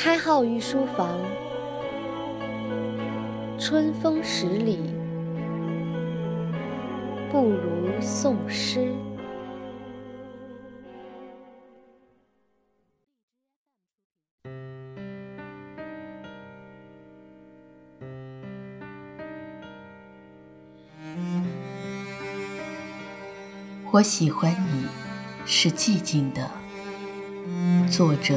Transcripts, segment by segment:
开号御书房，春风十里不如送诗。我喜欢你，是寂静的。作者。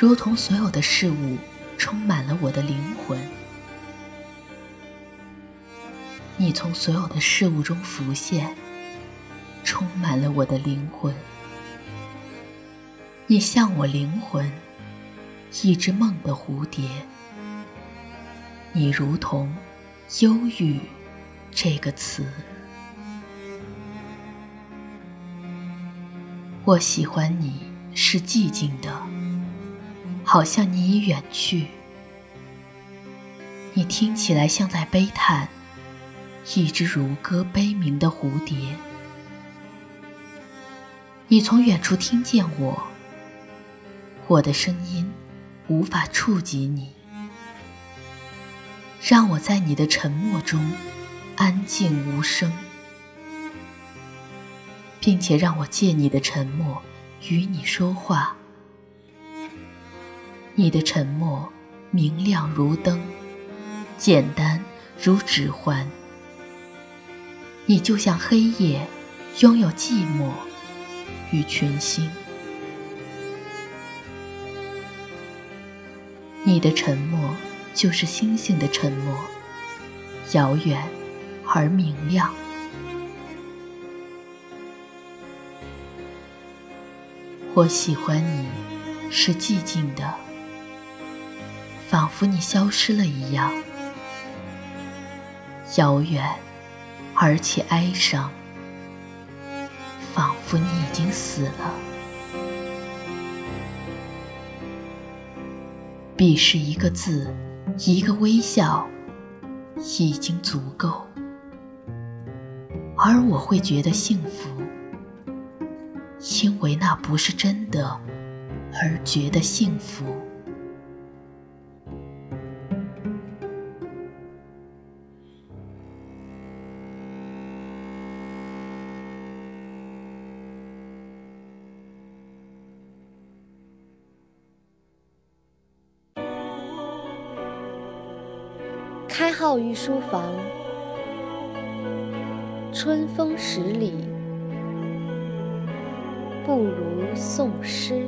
如同所有的事物充满了我的灵魂，你从所有的事物中浮现，充满了我的灵魂。你像我灵魂，一只梦的蝴蝶。你如同“忧郁”这个词。我喜欢你是寂静的。好像你已远去，你听起来像在悲叹，一只如歌悲鸣的蝴蝶。你从远处听见我，我的声音无法触及你，让我在你的沉默中安静无声，并且让我借你的沉默与你说话。你的沉默明亮如灯，简单如指环。你就像黑夜，拥有寂寞与群星。你的沉默就是星星的沉默，遥远而明亮。我喜欢你，是寂静的。仿佛你消失了一样，遥远而且哀伤，仿佛你已经死了。彼时一个字，一个微笑，已经足够，而我会觉得幸福，因为那不是真的，而觉得幸福。开号御书房，春风十里不如送诗。